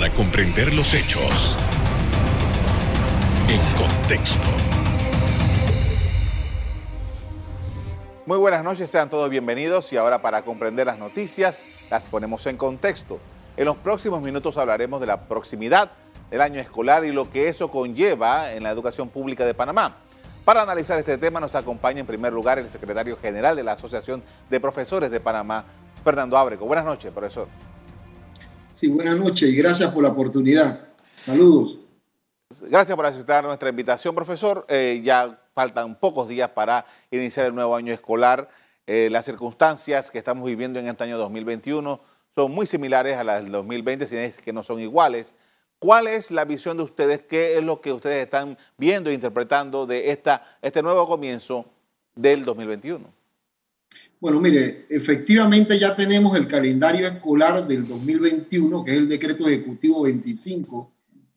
para comprender los hechos en contexto. Muy buenas noches, sean todos bienvenidos y ahora para comprender las noticias las ponemos en contexto. En los próximos minutos hablaremos de la proximidad del año escolar y lo que eso conlleva en la educación pública de Panamá. Para analizar este tema nos acompaña en primer lugar el secretario general de la Asociación de Profesores de Panamá, Fernando Ábrego. Buenas noches, profesor. Sí, buenas noches y gracias por la oportunidad. Saludos. Gracias por aceptar nuestra invitación, profesor. Eh, ya faltan pocos días para iniciar el nuevo año escolar. Eh, las circunstancias que estamos viviendo en este año 2021 son muy similares a las del 2020, si es que no son iguales. ¿Cuál es la visión de ustedes? ¿Qué es lo que ustedes están viendo e interpretando de esta, este nuevo comienzo del 2021? Bueno, mire, efectivamente ya tenemos el calendario escolar del 2021, que es el decreto ejecutivo 25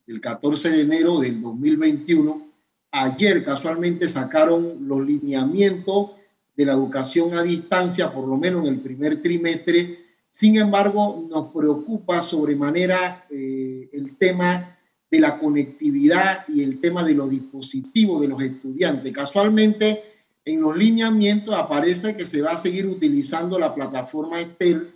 del 14 de enero del 2021. Ayer casualmente sacaron los lineamientos de la educación a distancia, por lo menos en el primer trimestre. Sin embargo, nos preocupa sobremanera eh, el tema de la conectividad y el tema de los dispositivos de los estudiantes. Casualmente, en los lineamientos aparece que se va a seguir utilizando la plataforma Estel,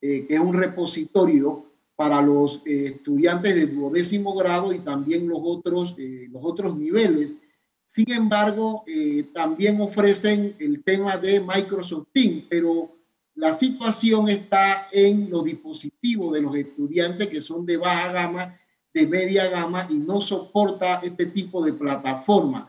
eh, que es un repositorio para los eh, estudiantes de duodécimo grado y también los otros, eh, los otros niveles. Sin embargo, eh, también ofrecen el tema de Microsoft Teams, pero la situación está en los dispositivos de los estudiantes que son de baja gama, de media gama y no soporta este tipo de plataforma.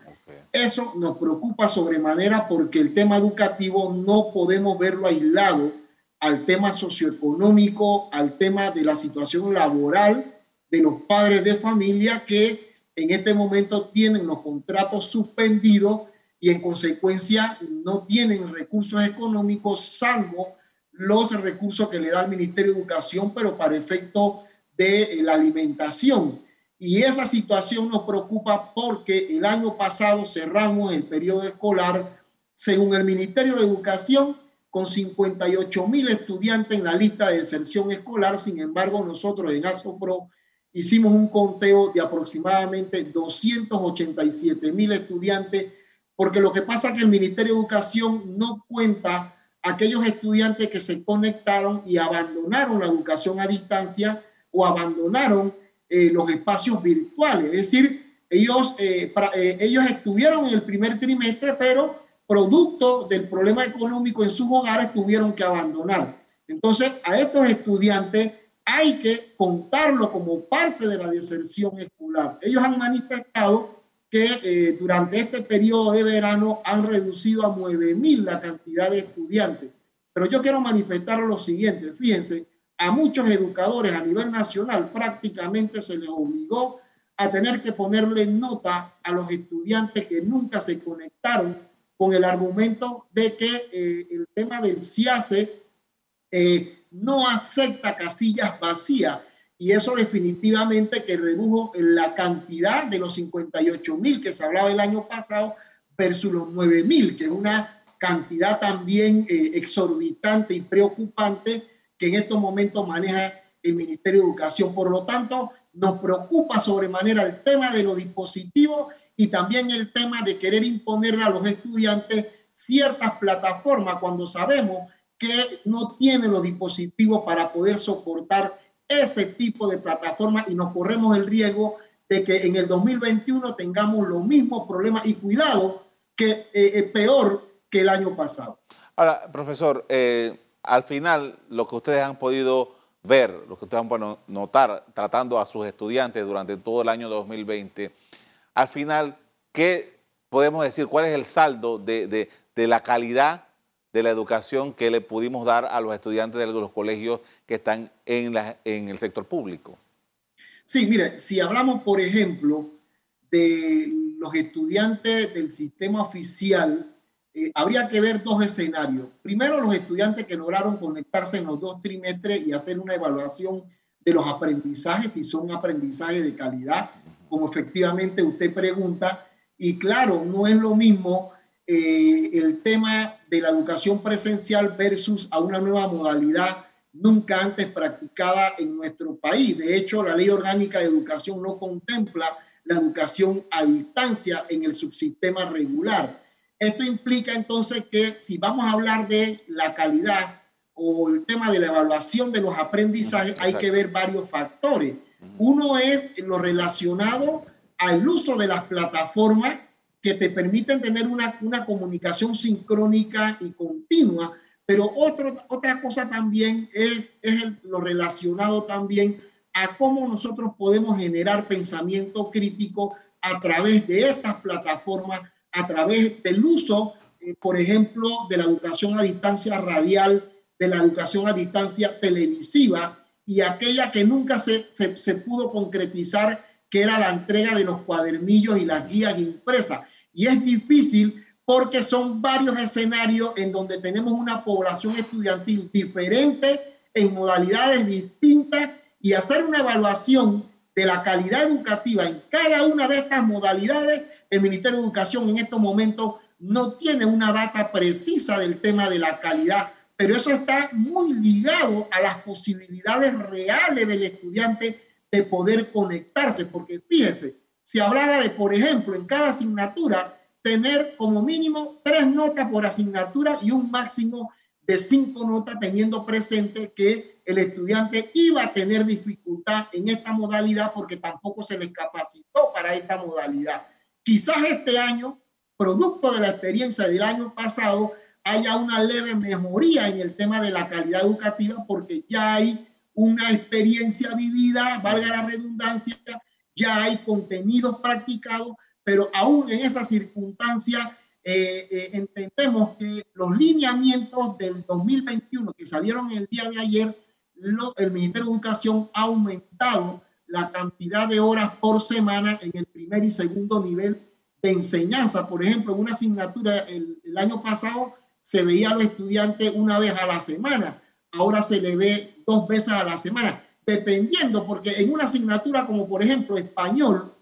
Eso nos preocupa sobremanera porque el tema educativo no podemos verlo aislado al tema socioeconómico, al tema de la situación laboral de los padres de familia que en este momento tienen los contratos suspendidos y en consecuencia no tienen recursos económicos salvo los recursos que le da el Ministerio de Educación, pero para efecto de eh, la alimentación. Y esa situación nos preocupa porque el año pasado cerramos el periodo escolar, según el Ministerio de Educación, con 58 mil estudiantes en la lista de deserción escolar. Sin embargo, nosotros en ASOPRO hicimos un conteo de aproximadamente 287 mil estudiantes, porque lo que pasa es que el Ministerio de Educación no cuenta aquellos estudiantes que se conectaron y abandonaron la educación a distancia o abandonaron eh, los espacios virtuales. Es decir, ellos, eh, eh, ellos estuvieron en el primer trimestre, pero producto del problema económico en sus hogares, tuvieron que abandonar. Entonces, a estos estudiantes hay que contarlo como parte de la deserción escolar. Ellos han manifestado que eh, durante este periodo de verano han reducido a 9 mil la cantidad de estudiantes. Pero yo quiero manifestar lo siguiente, fíjense, a muchos educadores a nivel nacional prácticamente se les obligó a tener que ponerle nota a los estudiantes que nunca se conectaron con el argumento de que eh, el tema del CIACE eh, no acepta casillas vacías. Y eso definitivamente que redujo la cantidad de los 58 mil que se hablaba el año pasado versus los 9 mil, que es una cantidad también eh, exorbitante y preocupante que en estos momentos maneja el Ministerio de Educación. Por lo tanto, nos preocupa sobremanera el tema de los dispositivos y también el tema de querer imponerle a los estudiantes ciertas plataformas cuando sabemos que no tienen los dispositivos para poder soportar ese tipo de plataformas y nos corremos el riesgo de que en el 2021 tengamos los mismos problemas y cuidado que eh, eh, peor que el año pasado. Ahora, profesor, eh, al final lo que ustedes han podido ver, lo que ustedes han podido notar tratando a sus estudiantes durante todo el año 2020, al final, ¿qué podemos decir? ¿Cuál es el saldo de, la calidad de la educación que le pudimos dar a los estudiantes de los colegios que están en, en el sector público? Sí, mire, si hablamos, por ejemplo, de los estudiantes del sistema oficial, eh, habría que ver dos escenarios. Primero, los estudiantes que lograron conectarse en los dos trimestres y hacer una evaluación de los aprendizajes, si son aprendizajes de calidad como efectivamente usted pregunta. Y claro, no es lo mismo eh, el tema de la educación presencial versus a una nueva modalidad nunca antes practicada en nuestro país. De hecho, la Ley Orgánica de Educación no contempla la educación a distancia en el subsistema regular. Esto implica entonces que si vamos a hablar de la calidad o el tema de la evaluación de los aprendizajes, hay que ver varios factores. Uno es lo relacionado al uso de las plataformas que te permiten tener una, una comunicación sincrónica y continua, pero otro, otra cosa también es, es lo relacionado también a cómo nosotros podemos generar pensamiento crítico a través de estas plataformas, a través del uso, eh, por ejemplo, de la educación a distancia radial, de la educación a distancia televisiva y aquella que nunca se, se, se pudo concretizar, que era la entrega de los cuadernillos y las guías impresas. Y es difícil porque son varios escenarios en donde tenemos una población estudiantil diferente en modalidades distintas y hacer una evaluación de la calidad educativa en cada una de estas modalidades, el Ministerio de Educación en estos momentos no tiene una data precisa del tema de la calidad, pero eso está muy ligado a las posibilidades reales del estudiante de poder conectarse, porque fíjese, se hablaba de, por ejemplo, en cada asignatura tener como mínimo tres notas por asignatura y un máximo de cinco notas teniendo presente que el estudiante iba a tener dificultad en esta modalidad porque tampoco se les capacitó para esta modalidad. Quizás este año, producto de la experiencia del año pasado, haya una leve mejoría en el tema de la calidad educativa porque ya hay una experiencia vivida, valga la redundancia, ya hay contenidos practicados, pero aún en esa circunstancia eh, eh, entendemos que los lineamientos del 2021 que salieron el día de ayer el Ministerio de Educación ha aumentado la cantidad de horas por semana en el primer y segundo nivel de enseñanza. Por ejemplo, en una asignatura el, año pasado se veía a los estudiantes una vez a la semana, ahora se le ve dos veces a la semana, dependiendo, porque en una asignatura como por ejemplo español,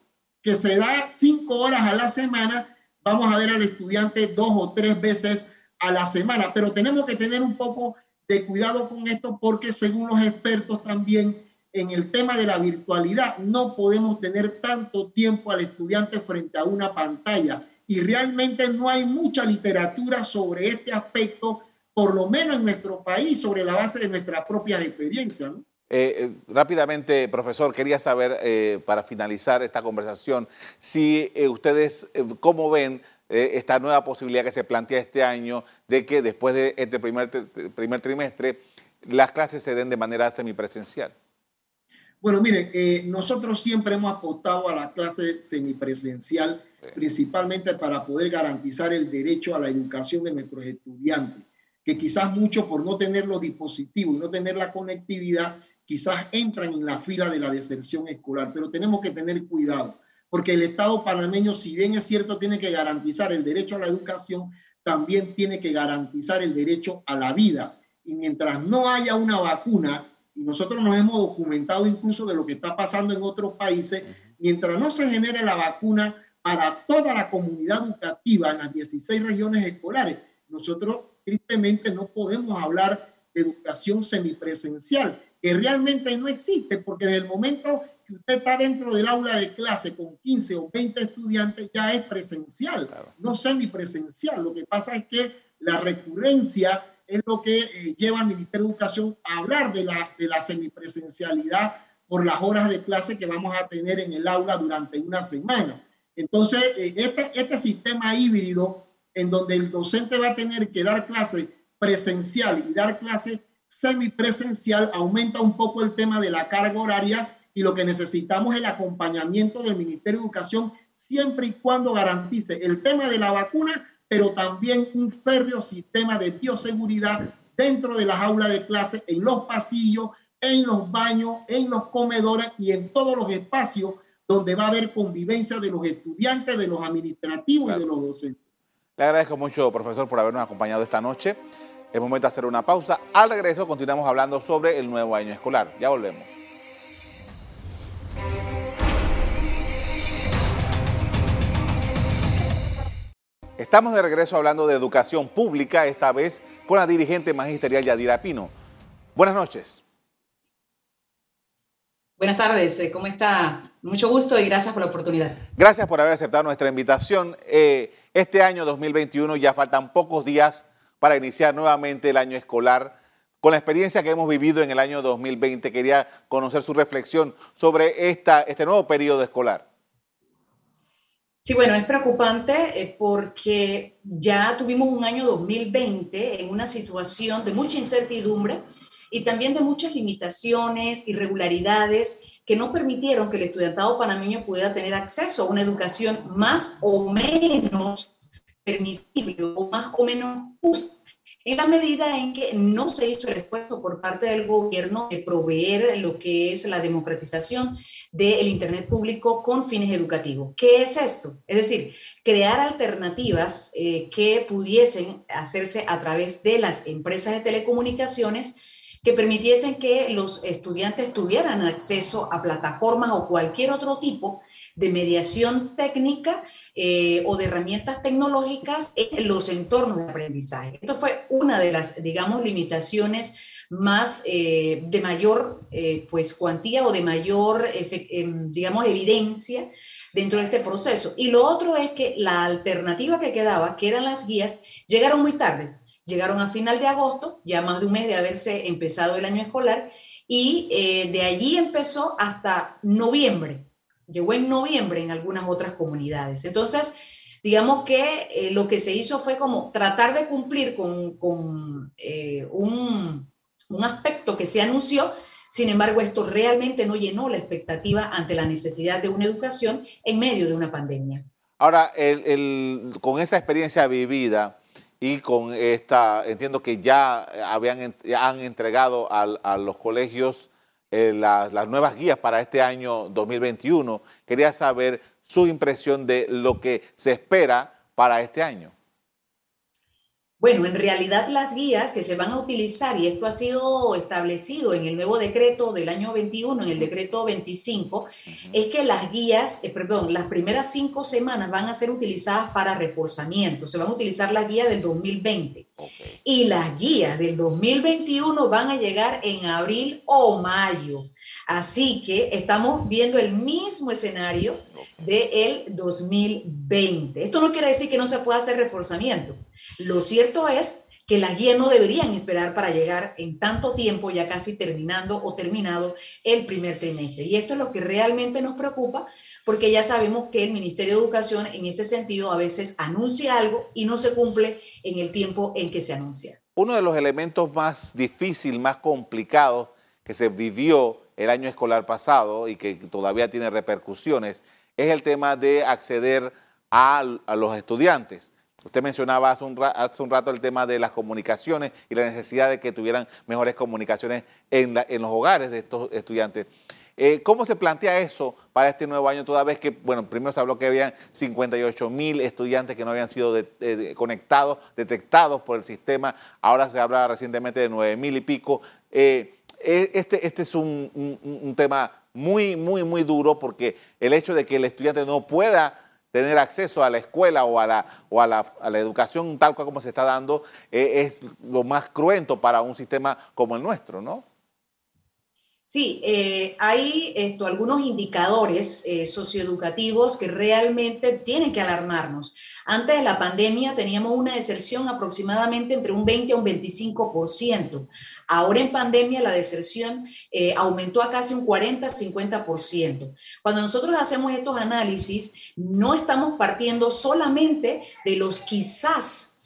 que se da cinco horas a la semana, vamos a ver al estudiante dos o tres veces a la semana, pero tenemos que tener un poco de cuidado con esto porque según los expertos también en el tema de la virtualidad no podemos tener tanto tiempo al estudiante frente a una pantalla y realmente no hay mucha literatura sobre este aspecto, por lo menos en nuestro país, sobre la base de nuestras propias experiencias. Eh, eh, rápidamente, profesor, quería saber, eh, para finalizar esta conversación, si ustedes, ¿cómo ven esta nueva posibilidad que se plantea este año de que después de este primer, primer trimestre las clases se den de manera semipresencial? Bueno, miren, eh, nosotros siempre hemos apostado a la clase semipresencial, principalmente para poder garantizar el derecho a la educación de nuestros estudiantes, que quizás muchos por no tener los dispositivos y no tener la conectividad, quizás entran en la fila de la deserción escolar, pero tenemos que tener cuidado porque el Estado panameño, si bien es cierto, tiene que garantizar el derecho a la educación, también tiene que garantizar el derecho a la vida. Y mientras no haya una vacuna, y nosotros nos hemos documentado incluso de lo que está pasando en otros países, mientras no se genere la vacuna para toda la comunidad educativa en las 16 regiones escolares, nosotros tristemente no podemos hablar de educación semipresencial, que realmente no existe, porque desde el momento que usted está dentro del aula de clase con 15 o 20 estudiantes ya es presencial, no semipresencial. Lo que pasa es que la recurrencia es lo que eh, lleva al Ministerio de Educación a hablar de la, de la semipresencialidad por las horas de clase que vamos a tener en el aula durante una semana. Entonces, eh, este, este sistema híbrido en donde el docente va a tener que dar clase presencial y dar clase semipresencial aumenta un poco el tema de la carga horaria y lo que necesitamos es el acompañamiento del Ministerio de Educación siempre y cuando garantice el tema de la vacuna, pero también un férreo sistema de bioseguridad dentro de las aulas de clase, en los pasillos, en los baños, en los comedores y en todos los espacios donde va a haber convivencia de los estudiantes, de los administrativos y de los docentes. Le agradezco mucho, profesor, por habernos acompañado esta noche. Es momento de hacer una pausa. Al regreso continuamos hablando sobre el nuevo año escolar. Ya volvemos. Estamos de regreso hablando de educación pública, esta vez con la dirigente magisterial Yadira Pino. Buenas noches. Buenas tardes, eh, ¿cómo está? Mucho gusto y gracias por la oportunidad. Gracias por haber aceptado nuestra invitación. Eh, este año 2021 ya faltan pocos días para iniciar nuevamente el año escolar. Con la experiencia que hemos vivido en el año 2020, quería conocer su reflexión sobre esta, este nuevo periodo escolar. Sí, bueno, es preocupante eh, porque ya tuvimos un año 2020 en una situación de mucha incertidumbre y también de muchas limitaciones, irregularidades que no permitieron que el estudiantado panameño pudiera tener acceso a una educación más o menos permisible o más o menos justa en la medida en que no se hizo el esfuerzo por parte del gobierno de proveer lo que es la democratización del Internet público con fines educativos. ¿Qué es esto? Es decir, crear alternativas eh, que pudiesen hacerse a través de las empresas de telecomunicaciones que permitiesen que los estudiantes tuvieran acceso a plataformas o cualquier otro tipo de mediación técnica eh, o de herramientas tecnológicas en los entornos de aprendizaje. Esto fue una de las, digamos, limitaciones más eh, de mayor eh, pues cuantía o de mayor em, digamos evidencia dentro de este proceso y lo otro es que la alternativa que quedaba que eran las guías llegaron muy tarde llegaron a final de agosto ya más de un mes de haberse empezado el año escolar y de allí empezó hasta noviembre llegó en noviembre en algunas otras comunidades. Entonces, digamos que eh, lo que se hizo fue como tratar de cumplir con, eh, un, aspecto que se anunció, sin embargo, esto realmente no llenó la expectativa ante la necesidad de una educación en medio de una pandemia. Ahora, con esa experiencia vivida y con esta, entiendo que ya habían, han entregado a los colegios eh, las, las nuevas guías para este año 2021. Quería saber su impresión de lo que se espera para este año. Bueno, en realidad las guías que se van a utilizar, y esto ha sido establecido en el nuevo decreto del año 21, en el decreto 25, es que las guías, eh, perdón, las primeras cinco semanas van a ser utilizadas para reforzamiento, se van a utilizar las guías del 2020. Y las guías del 2021 van a llegar en abril o mayo. Así que estamos viendo el mismo escenario del 2020. Esto no quiere decir que no se pueda hacer reforzamiento. Lo cierto es que las guías no deberían esperar para llegar en tanto tiempo, ya casi terminando o terminado el primer trimestre. Y esto es lo que realmente nos preocupa, porque ya sabemos que el Ministerio de Educación en este sentido a veces anuncia algo y no se cumple en el tiempo en que se anuncia. Uno de los elementos más difíciles, más complicados que se vivió el año escolar pasado y que todavía tiene repercusiones es el tema de acceder a, los estudiantes. Usted mencionaba hace un, rato el tema de las comunicaciones y la necesidad de que tuvieran mejores comunicaciones en, los hogares de estos estudiantes. Eh, ¿Cómo se plantea eso para este nuevo año, toda vez que, bueno, primero se habló que habían 58 mil estudiantes que no habían sido conectados, detectados por el sistema, ahora se habla recientemente de 9 mil y pico. Eh, e, este, este es un tema muy, muy, muy duro porque el hecho de que el estudiante no pueda tener acceso a la escuela o a la, o a la, educación tal cual como se está dando eh, es lo más cruento para un sistema como el nuestro, ¿no? Sí, eh, hay algunos indicadores eh, socioeducativos que realmente tienen que alarmarnos. Antes de la pandemia teníamos una deserción aproximadamente entre un 20 a un 25%. Ahora en pandemia la deserción eh, aumentó a casi un 40-50%. Cuando nosotros hacemos estos análisis, no estamos partiendo solamente de los quizás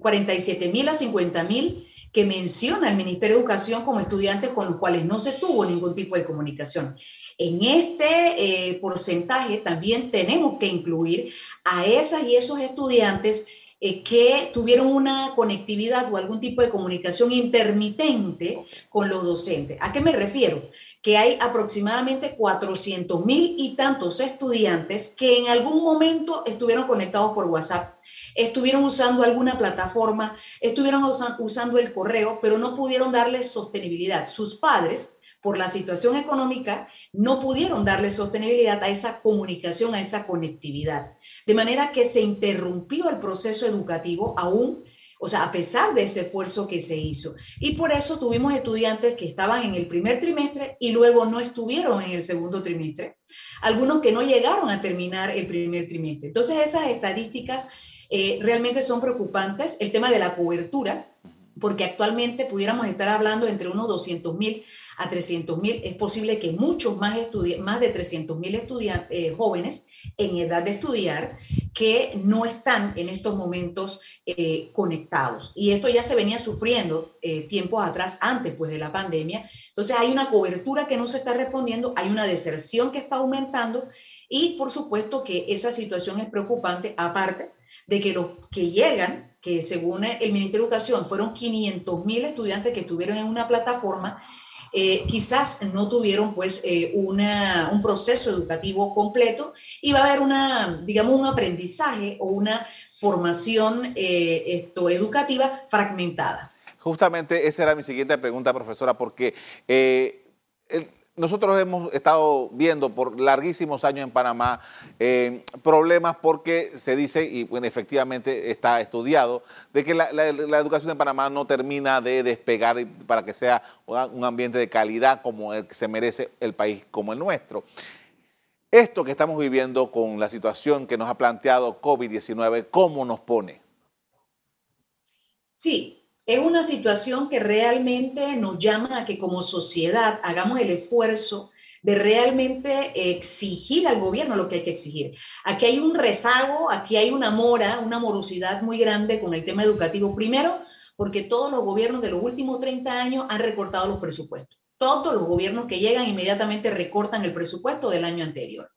47 mil a 50 mil que menciona el Ministerio de Educación como estudiantes con los cuales no se tuvo ningún tipo de comunicación. En este eh, porcentaje también tenemos que incluir a esas y esos estudiantes eh, que tuvieron una conectividad o algún tipo de comunicación intermitente con los docentes. ¿A qué me refiero? Que hay aproximadamente 400 mil y tantos estudiantes que en algún momento estuvieron conectados por WhatsApp estuvieron usando alguna plataforma, estuvieron usando el correo, pero no pudieron darle sostenibilidad. Sus padres, por la situación económica, no pudieron darle sostenibilidad a esa comunicación, a esa conectividad. De manera que se interrumpió el proceso educativo aún o sea, a pesar de ese esfuerzo que se hizo. Y por eso tuvimos estudiantes que estaban en el primer trimestre y luego no estuvieron en el segundo trimestre, algunos que no llegaron a terminar el primer trimestre. Entonces, esas estadísticas eh, realmente son preocupantes. El tema de la cobertura, porque actualmente pudiéramos estar hablando entre unos 200 mil a 300 mil, es posible que muchos más, más de 300 mil eh, jóvenes en edad de estudiar que no están en estos momentos eh, conectados. Y esto ya se venía sufriendo eh, tiempos atrás, antes pues, de la pandemia. Entonces hay una cobertura que no se está respondiendo, hay una deserción que está aumentando y por supuesto que esa situación es preocupante, aparte de que los que llegan, que según el Ministerio de Educación fueron 500 mil estudiantes que estuvieron en una plataforma, eh, quizás no tuvieron pues eh, una, un proceso educativo completo y va a haber una, digamos, un aprendizaje o una formación eh, esto, educativa fragmentada. Justamente esa era mi siguiente pregunta, profesora, porque nosotros hemos estado viendo por larguísimos años en Panamá eh, problemas porque se dice, y efectivamente está estudiado, de que la, educación en Panamá no termina de despegar para que sea un ambiente de calidad como el que se merece el país como el nuestro. Esto que estamos viviendo con la situación que nos ha planteado COVID-19, ¿cómo nos pone? Sí, es una situación que realmente nos llama a que como sociedad hagamos el esfuerzo de realmente exigir al gobierno lo que hay que exigir. Aquí hay un rezago, aquí hay una mora, una morosidad muy grande con el tema educativo. Primero, porque todos los gobiernos de los últimos 30 años han recortado los presupuestos. Todos los gobiernos que llegan inmediatamente recortan el presupuesto del año anterior.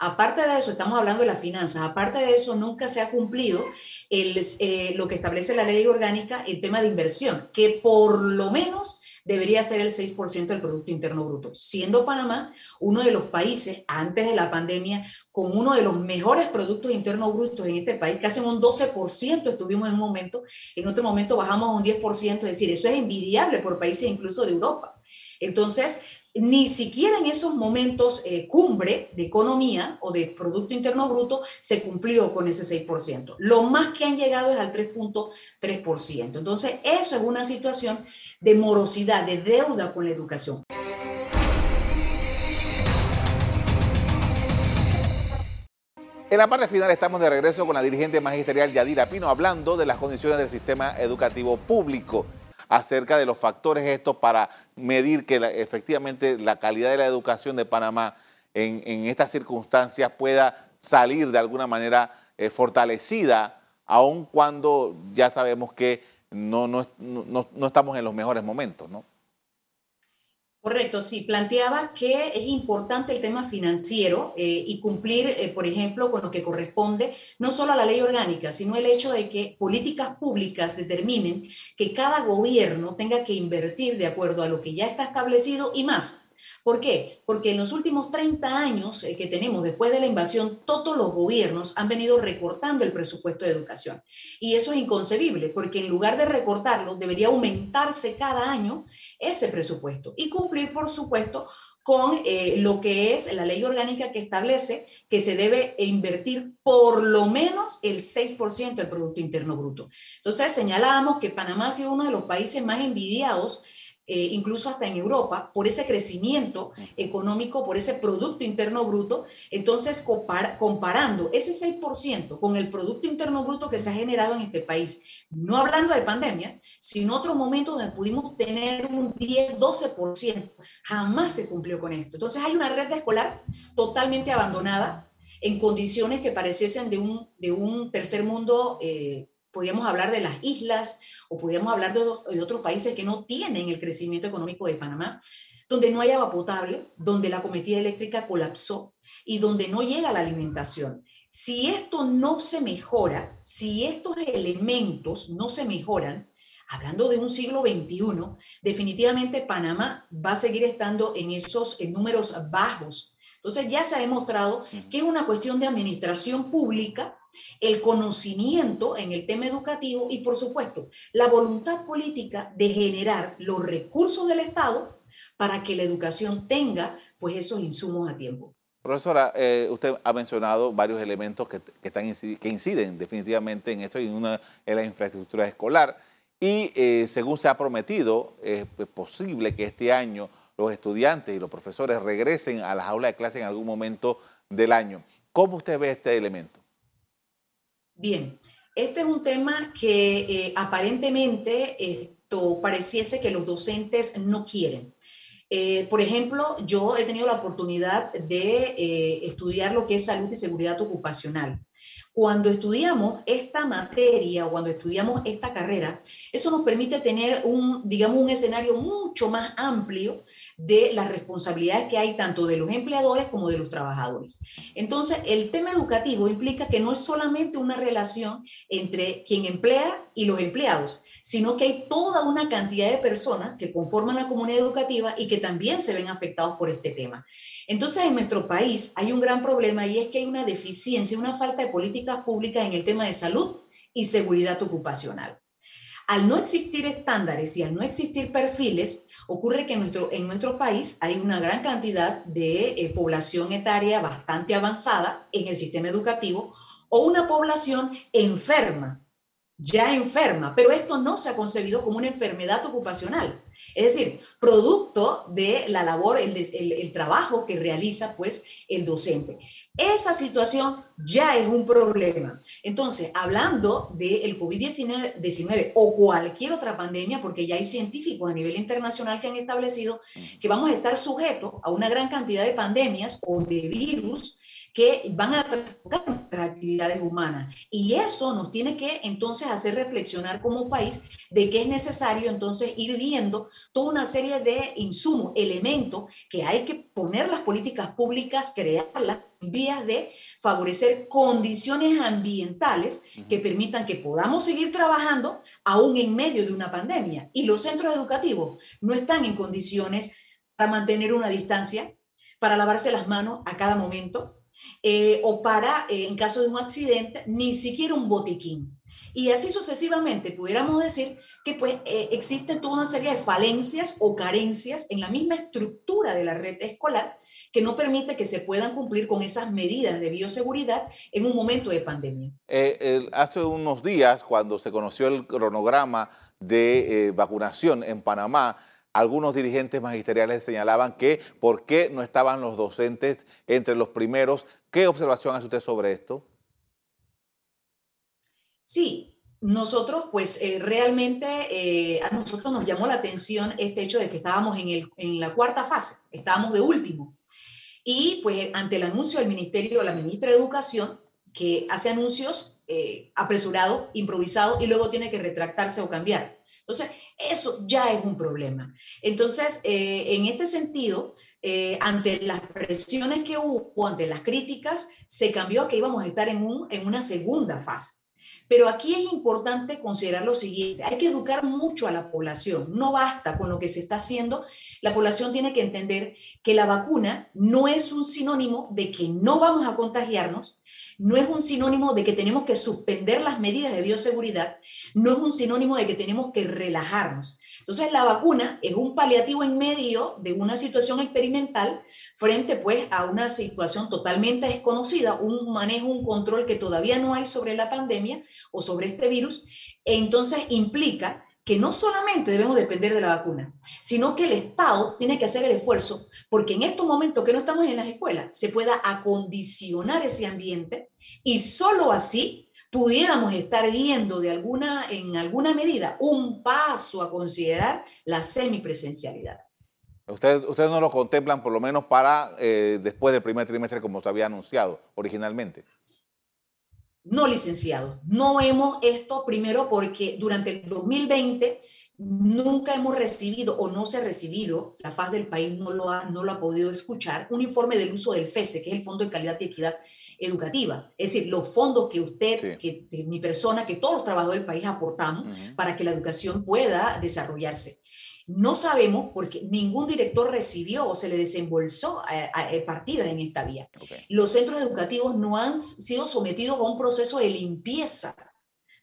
Aparte de eso, estamos hablando de las finanzas, aparte de eso, nunca se ha cumplido eh, lo que establece la ley orgánica, el tema de inversión, que por lo menos debería ser el 6% del Producto Interno Bruto, siendo Panamá uno de los países antes de la pandemia con uno de los mejores Productos Internos Brutos en este país, casi un 12% estuvimos en un momento, en otro momento bajamos a un 10%, es decir, eso es envidiable por países incluso de Europa. Entonces, ni siquiera en esos momentos eh, cumbre de economía o de Producto Interno Bruto se cumplió con ese 6%. Lo más que han llegado es al 3.3%. Entonces, eso es una situación de morosidad, de deuda con la educación. En la parte final estamos de regreso con la dirigente magisterial Yadira Pino hablando de las condiciones del sistema educativo público acerca de los factores estos para medir que efectivamente la calidad de la educación de Panamá en, estas circunstancias pueda salir de alguna manera eh, fortalecida, aun cuando ya sabemos que no, no, no estamos en los mejores momentos, ¿no? Correcto, sí, planteaba que es importante el tema financiero eh, y cumplir, eh, por ejemplo, con lo que corresponde no solo a la ley orgánica, sino el hecho de que políticas públicas determinen que cada gobierno tenga que invertir de acuerdo a lo que ya está establecido y más. ¿Por qué? Porque en los últimos 30 años eh, que tenemos después de la invasión, todos los gobiernos han venido recortando el presupuesto de educación. Y eso es inconcebible, porque en lugar de recortarlo, debería aumentarse cada año ese presupuesto y cumplir, por supuesto, con eh, lo que es la ley orgánica que establece que se debe invertir por lo menos el 6% del Producto Interno Bruto. Entonces, señalábamos que Panamá ha sido uno de los países más envidiados eh, incluso hasta en Europa, por ese crecimiento económico, por ese Producto Interno Bruto. Entonces, comparando ese 6% con el Producto Interno Bruto que se ha generado en este país, no hablando de pandemia, sino otro momento donde pudimos tener un 10, 12%, jamás se cumplió con esto. Entonces, hay una red escolar totalmente abandonada en condiciones que pareciesen de un, de un tercer mundo. Eh, podríamos hablar de las islas o podríamos hablar de, de, otros países que no tienen el crecimiento económico de Panamá, donde no hay agua potable, donde la cometida eléctrica colapsó y donde no llega la alimentación. Si esto no se mejora, si estos elementos no se mejoran, hablando de un siglo XXI, definitivamente Panamá va a seguir estando en esos en números bajos. Entonces ya se ha demostrado que es una cuestión de administración pública el conocimiento en el tema educativo y, por supuesto, la voluntad política de generar los recursos del Estado para que la educación tenga pues esos insumos a tiempo. Profesora, eh, usted ha mencionado varios elementos que, están, que inciden definitivamente en esto y en una en la infraestructura escolar. Y eh, según se ha prometido, es posible que este año los estudiantes y los profesores regresen a las aulas de clase en algún momento del año. ¿Cómo usted ve este elemento? Bien, este es un tema que eh, aparentemente esto pareciese que los docentes no quieren. Eh, por ejemplo, yo he tenido la oportunidad de eh, estudiar lo que es salud y seguridad ocupacional. Cuando estudiamos esta materia o cuando estudiamos esta carrera, eso nos permite tener un, digamos, un escenario mucho más amplio de las responsabilidades que hay tanto de los empleadores como de los trabajadores. Entonces, el tema educativo implica que no es solamente una relación entre quien emplea y los empleados, sino que hay toda una cantidad de personas que conforman la comunidad educativa y que también se ven afectados por este tema. Entonces, en nuestro país hay un gran problema y es que hay una deficiencia, una falta de políticas públicas en el tema de salud y seguridad ocupacional. Al no existir estándares y al no existir perfiles, Ocurre que en nuestro, en nuestro país hay una gran cantidad de eh, población etaria bastante avanzada en el sistema educativo o una población enferma, ya enferma, pero esto no se ha concebido como una enfermedad ocupacional. Es decir, producto de la labor, el, el, trabajo que realiza pues el docente. Esa situación ya es un problema. Entonces, hablando del COVID-19 o cualquier otra pandemia, porque ya hay científicos a nivel internacional que han establecido que vamos a estar sujetos a una gran cantidad de pandemias o de virus que van a tocar nuestras actividades humanas. Y eso nos tiene que entonces hacer reflexionar como país de que es necesario entonces ir viendo toda una serie de insumos, elementos que hay que poner las políticas públicas, crearlas en vías de favorecer condiciones ambientales que permitan que podamos seguir trabajando aún en medio de una pandemia. Y los centros educativos no están en condiciones para mantener una distancia, para lavarse las manos a cada momento, eh, o para, eh, en caso de un accidente, ni siquiera un botiquín. Y así sucesivamente, pudiéramos decir que pues eh, existe toda una serie de falencias o carencias en la misma estructura de la red escolar que no permite que se puedan cumplir con esas medidas de bioseguridad en un momento de pandemia. hace unos días, cuando se conoció el cronograma de vacunación en Panamá, algunos dirigentes magisteriales señalaban que por qué no estaban los docentes entre los primeros. ¿Qué observación hace usted sobre esto? Sí, nosotros pues eh, realmente eh, a nosotros nos llamó la atención este hecho de que estábamos en, el, en la cuarta fase, estábamos de último. Y pues ante el anuncio del Ministerio, la ministra de Educación, que hace anuncios eh, apresurados, improvisados y luego tiene que retractarse o cambiar. Entonces, eso ya es un problema. Entonces, eh, en este sentido, eh, ante las presiones que hubo, ante las críticas, se cambió a que íbamos a estar en, un, en una segunda fase. Pero aquí es importante considerar lo siguiente, hay que educar mucho a la población, no basta con lo que se está haciendo, la población tiene que entender que la vacuna no es un sinónimo de que no vamos a contagiarnos, no es un sinónimo de que tenemos que suspender las medidas de bioseguridad, no es un sinónimo de que tenemos que relajarnos. Entonces, la vacuna es un paliativo en medio de una situación experimental frente pues a una situación totalmente desconocida, un manejo, un control que todavía no hay sobre la pandemia o sobre este virus. Entonces, implica que no solamente debemos depender de la vacuna, sino que el Estado tiene que hacer el esfuerzo porque en estos momentos que no estamos en las escuelas se pueda acondicionar ese ambiente y solo así pudiéramos estar viendo de alguna, en alguna medida un paso a considerar la semipresencialidad. Ustedes, ustedes no lo contemplan por lo menos para eh, después del primer trimestre como se había anunciado originalmente. No, licenciado. No hemos esto primero porque durante el 2020 nunca hemos recibido o no se ha recibido, la paz del país no lo ha, no lo ha podido escuchar, un informe del uso del FESE, que es el Fondo de Calidad y Equidad Educativa. Es decir, los fondos que usted, que, mi persona, que todos los trabajadores del país aportamos para que la educación pueda desarrollarse. No sabemos porque ningún director recibió o se le desembolsó a, partidas en esta vía. Los centros educativos no han sido sometidos a un proceso de limpieza,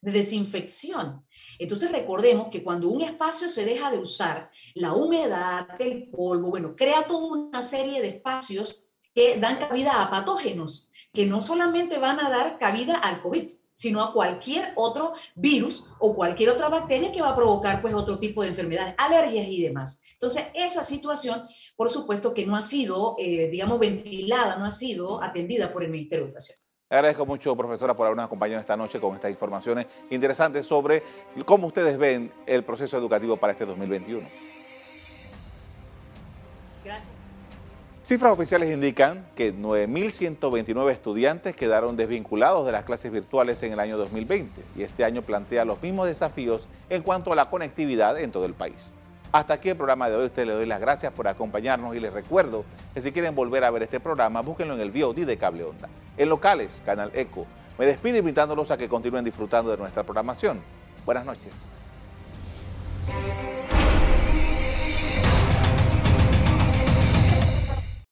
de desinfección. Entonces recordemos que cuando un espacio se deja de usar, la humedad, el polvo, bueno, crea toda una serie de espacios que dan cabida a patógenos que no solamente van a dar cabida al COVID, sino a cualquier otro virus o cualquier otra bacteria que va a provocar pues otro tipo de enfermedades, alergias y demás. Entonces, esa situación, por supuesto que no ha sido, eh, digamos, ventilada, no ha sido atendida por el Ministerio de Educación. Agradezco mucho, profesora, por habernos acompañado esta noche con estas informaciones interesantes sobre cómo ustedes ven el proceso educativo para este 2021. Cifras oficiales indican que 9.129 estudiantes quedaron desvinculados de las clases virtuales en el año 2020 y este año plantea los mismos desafíos en cuanto a la conectividad en todo el país. Hasta aquí el programa de hoy. Usted le doy las gracias por acompañarnos y les recuerdo que si quieren volver a ver este programa, búsquenlo en el VOD de Cable Onda. En locales, Canal Eco. Me despido invitándolos a que continúen disfrutando de nuestra programación. Buenas noches.